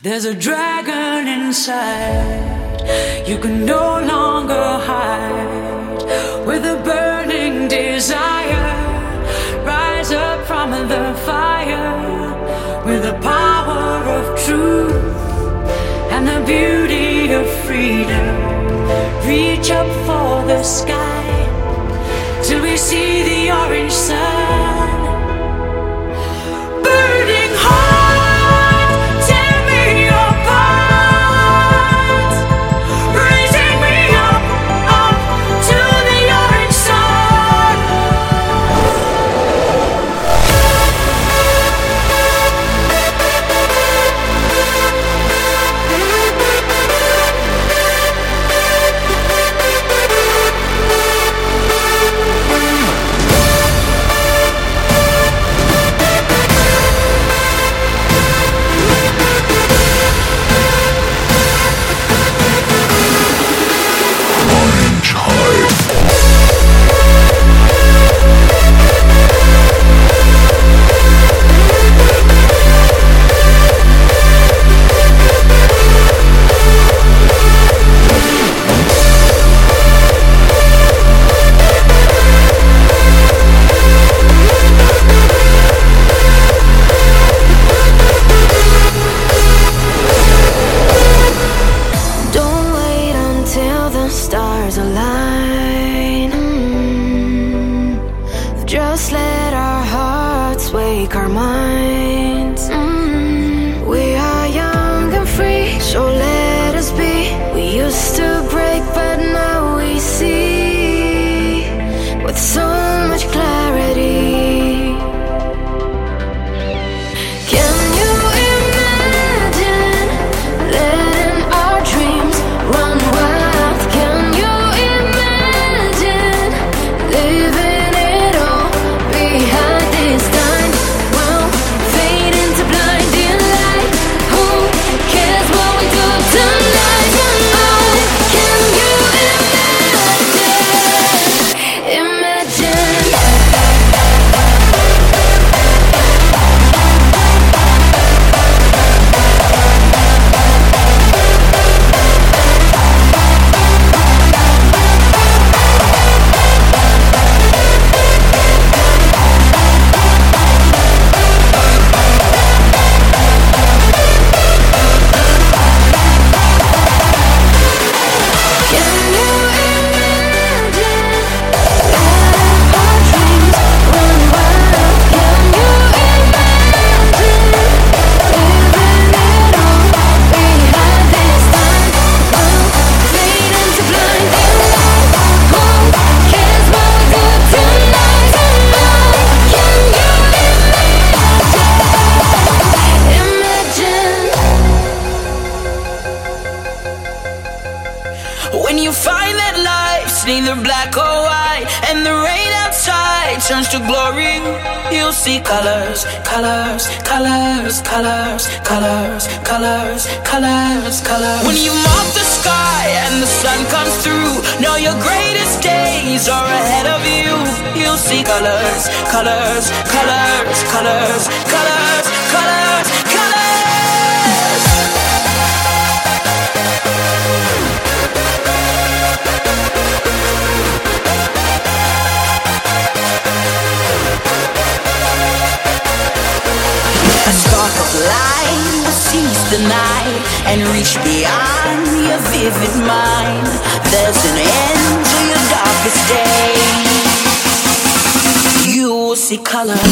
There's a dragon inside, you can no longer hide. With a burning desire, rise up from the fire. With the power of truth and the beauty of freedom, reach up for the sky till we see the orange sun. We used colors, colors, colors, colors, colors, colors, colors, colors. When you mark the sky and the sun comes through, know your greatest days are ahead of you. You'll see colors, colors, colors, colors, colors, colors. Night and reach beyond your vivid mind. There's an end to your darkest days. You will see colors.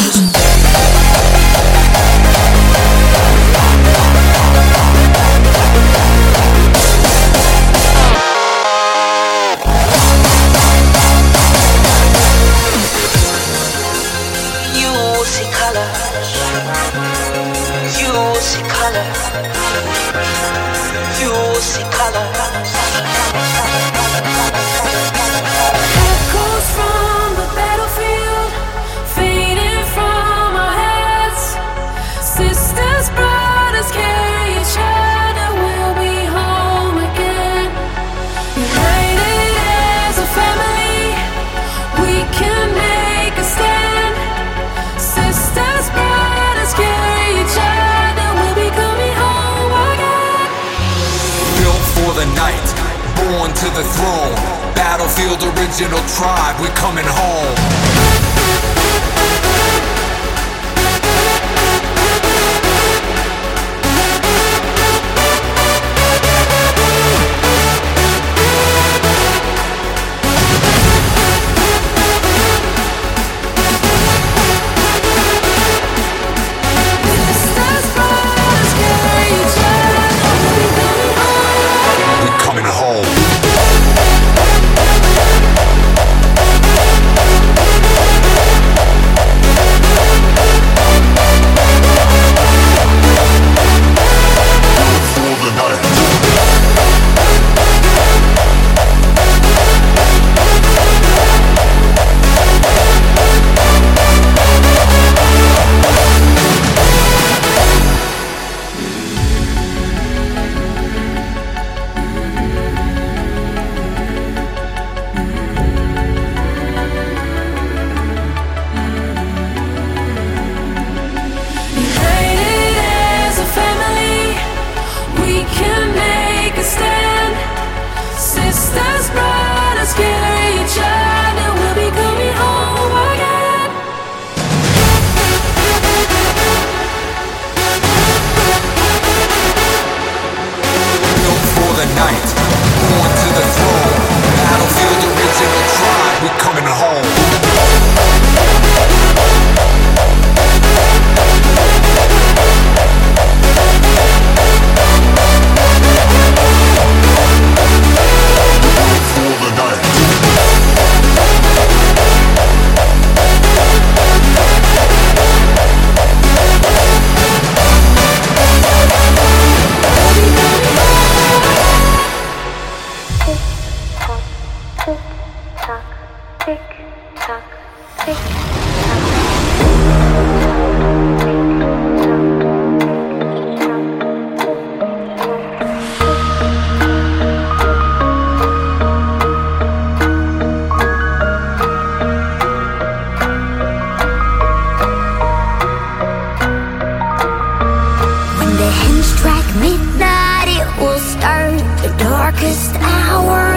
darkest hour.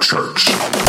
church.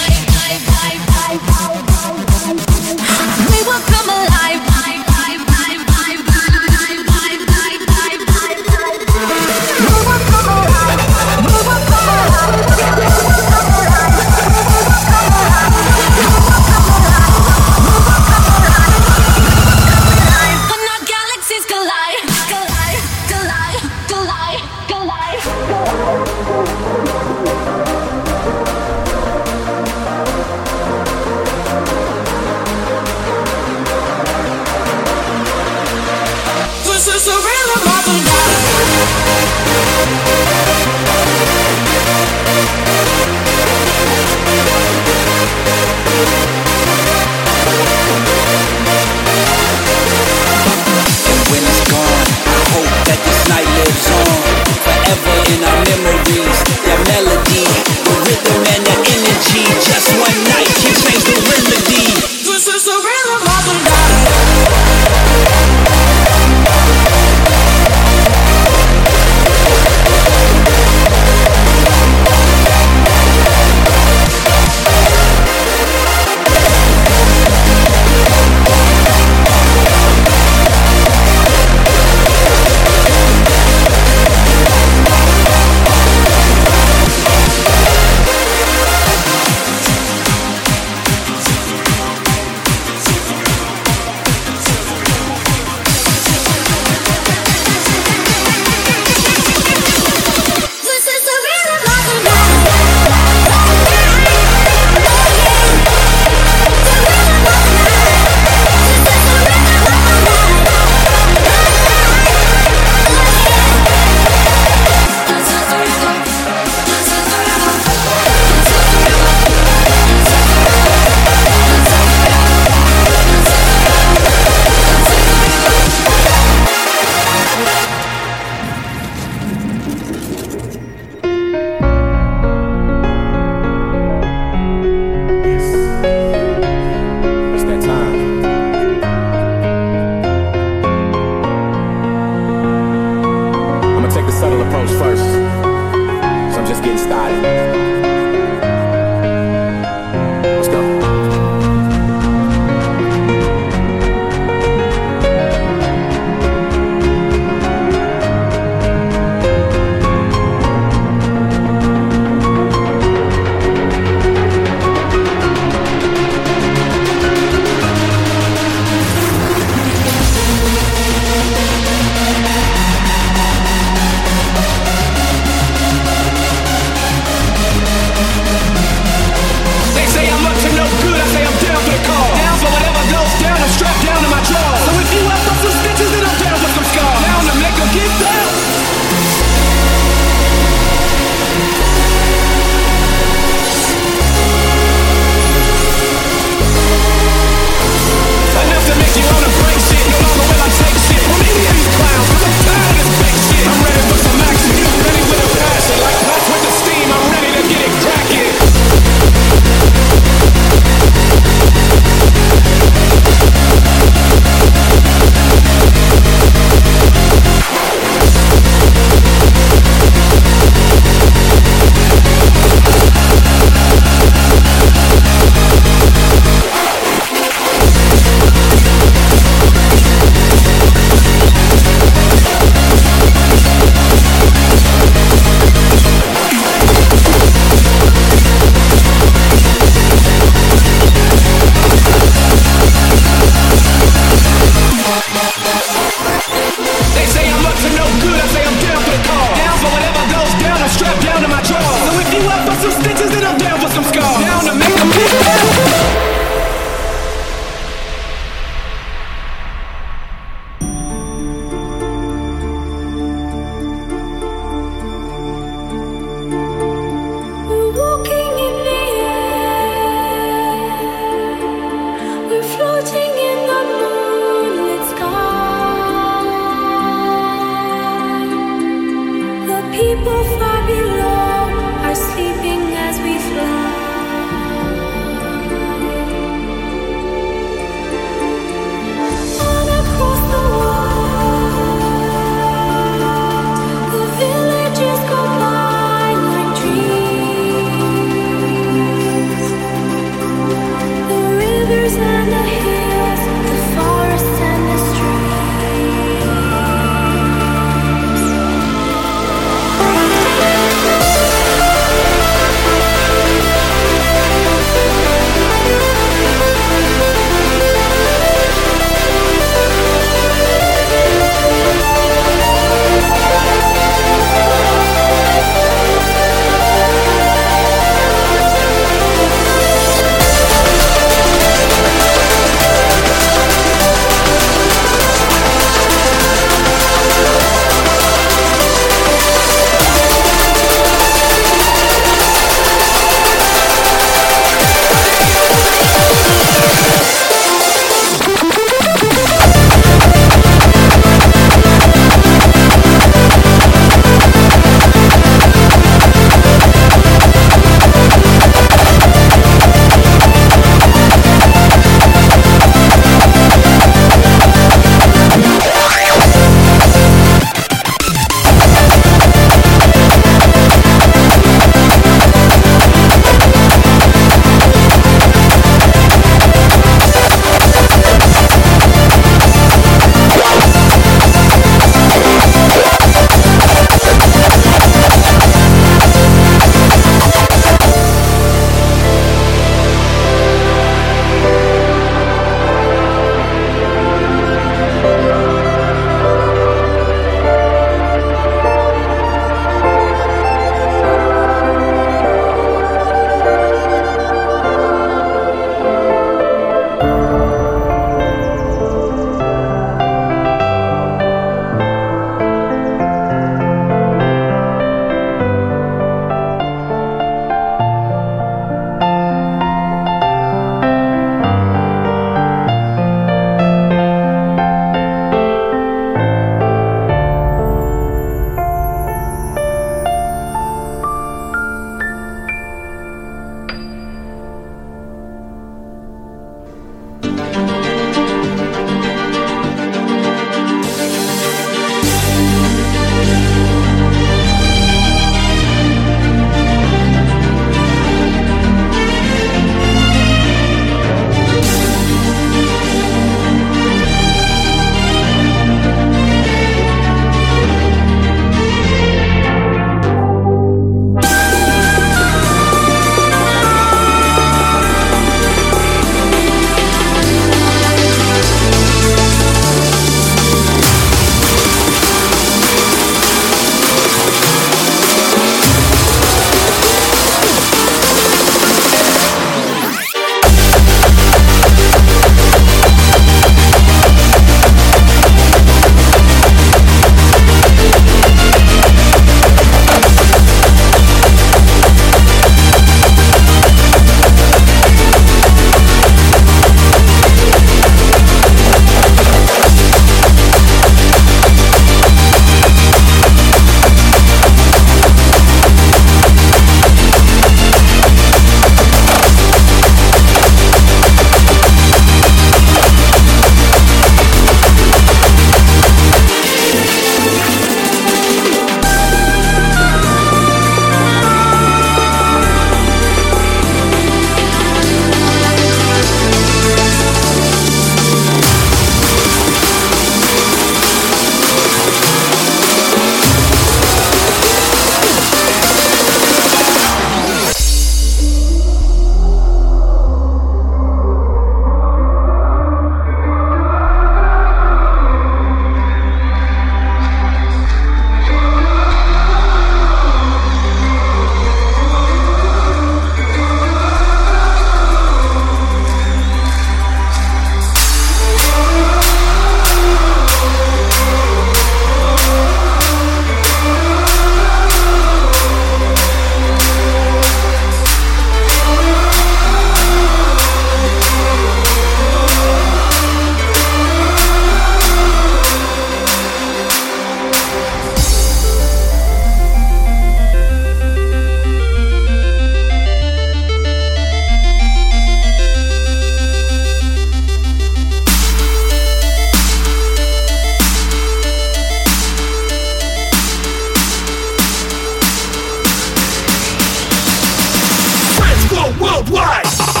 worldwide.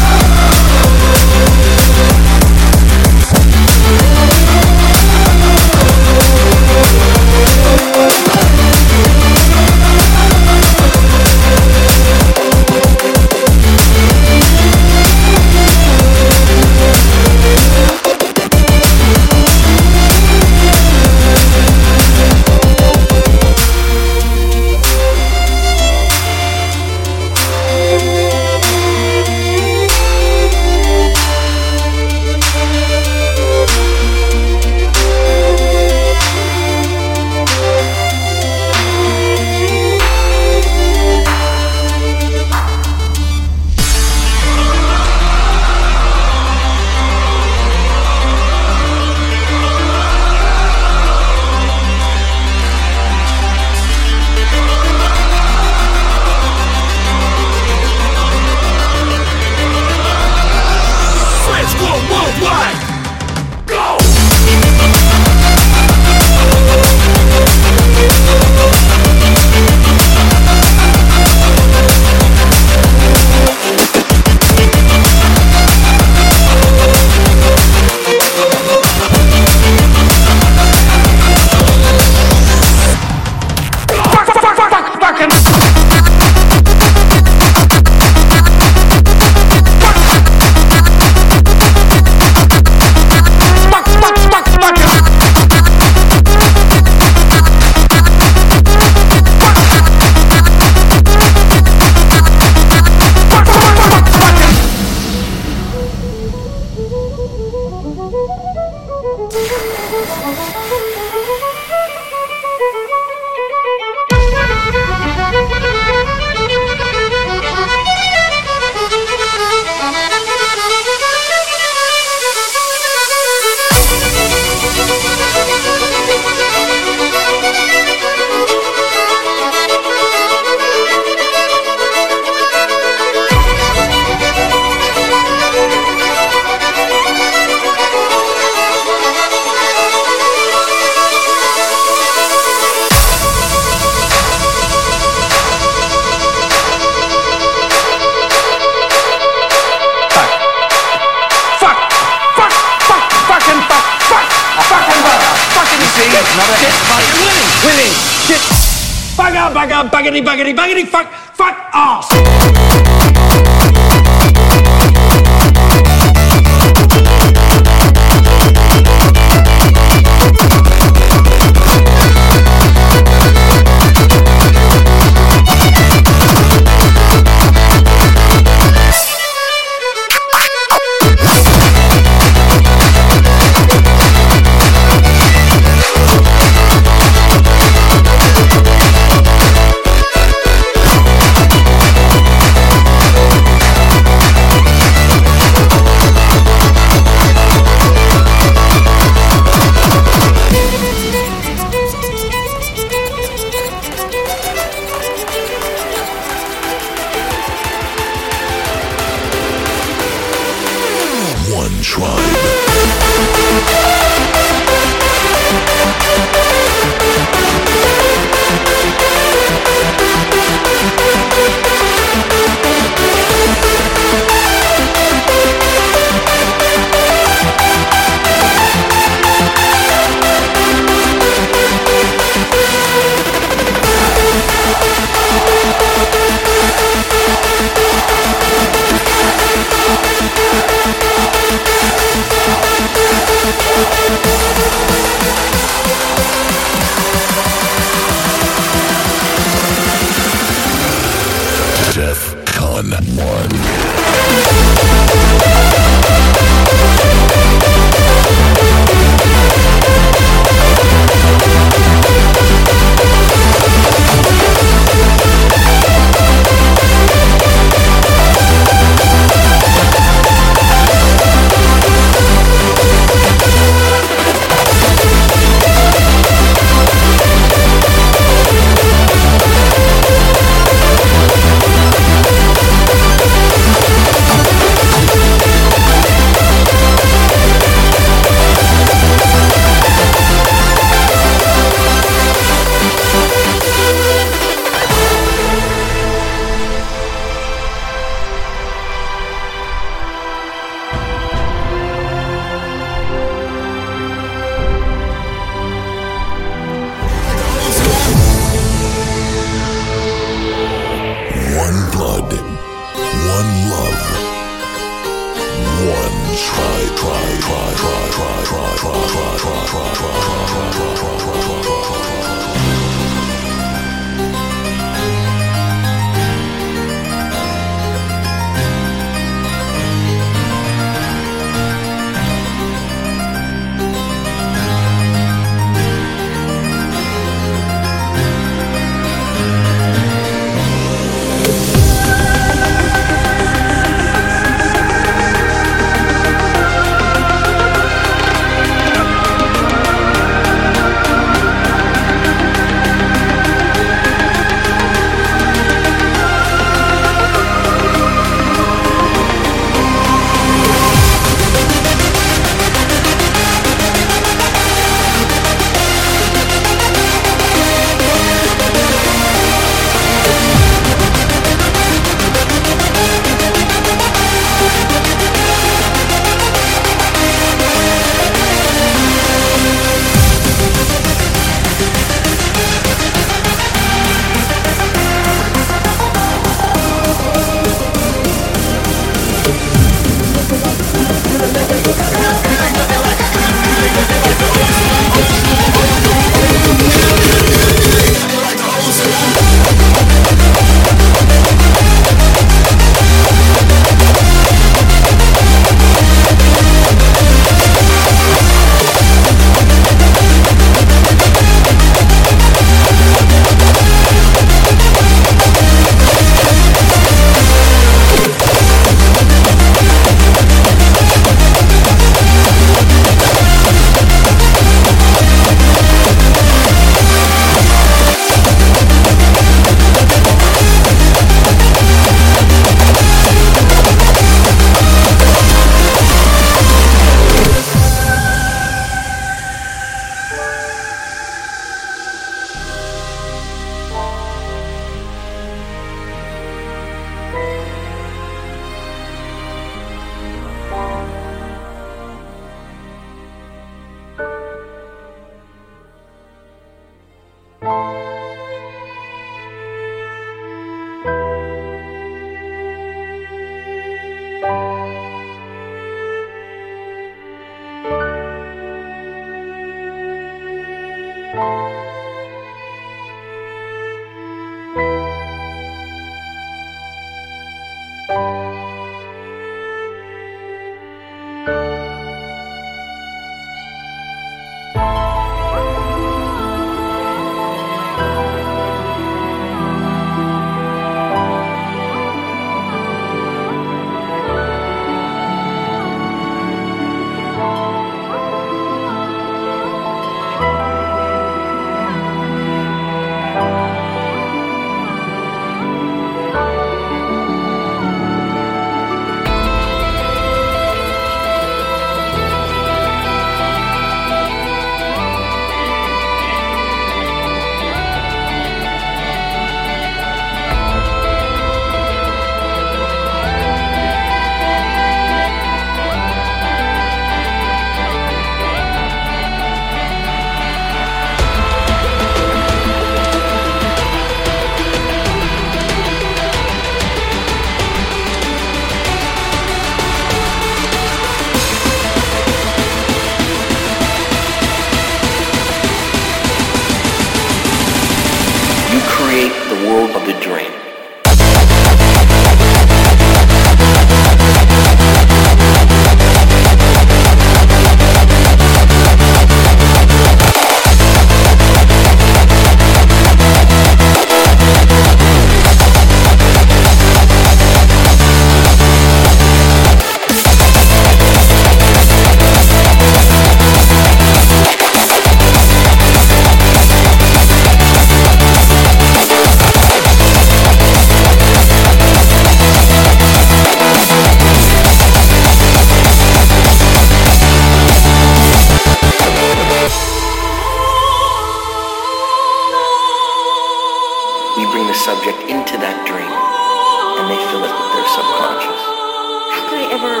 ever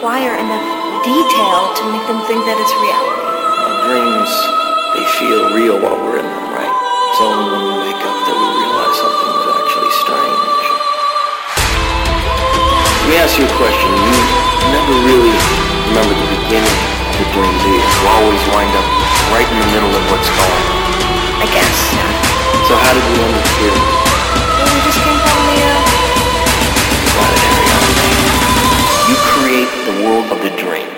acquire enough detail to make them think that it's reality. Our dreams, they feel real while we're in them, right? It's only when we wake up that we realize something is actually strange. Let me ask you a question. You never really remember the beginning of the dream, do you? You always wind up right in the middle of what's going on. I guess, yeah. So how did we end up here? Well, we just came back. world of the dream.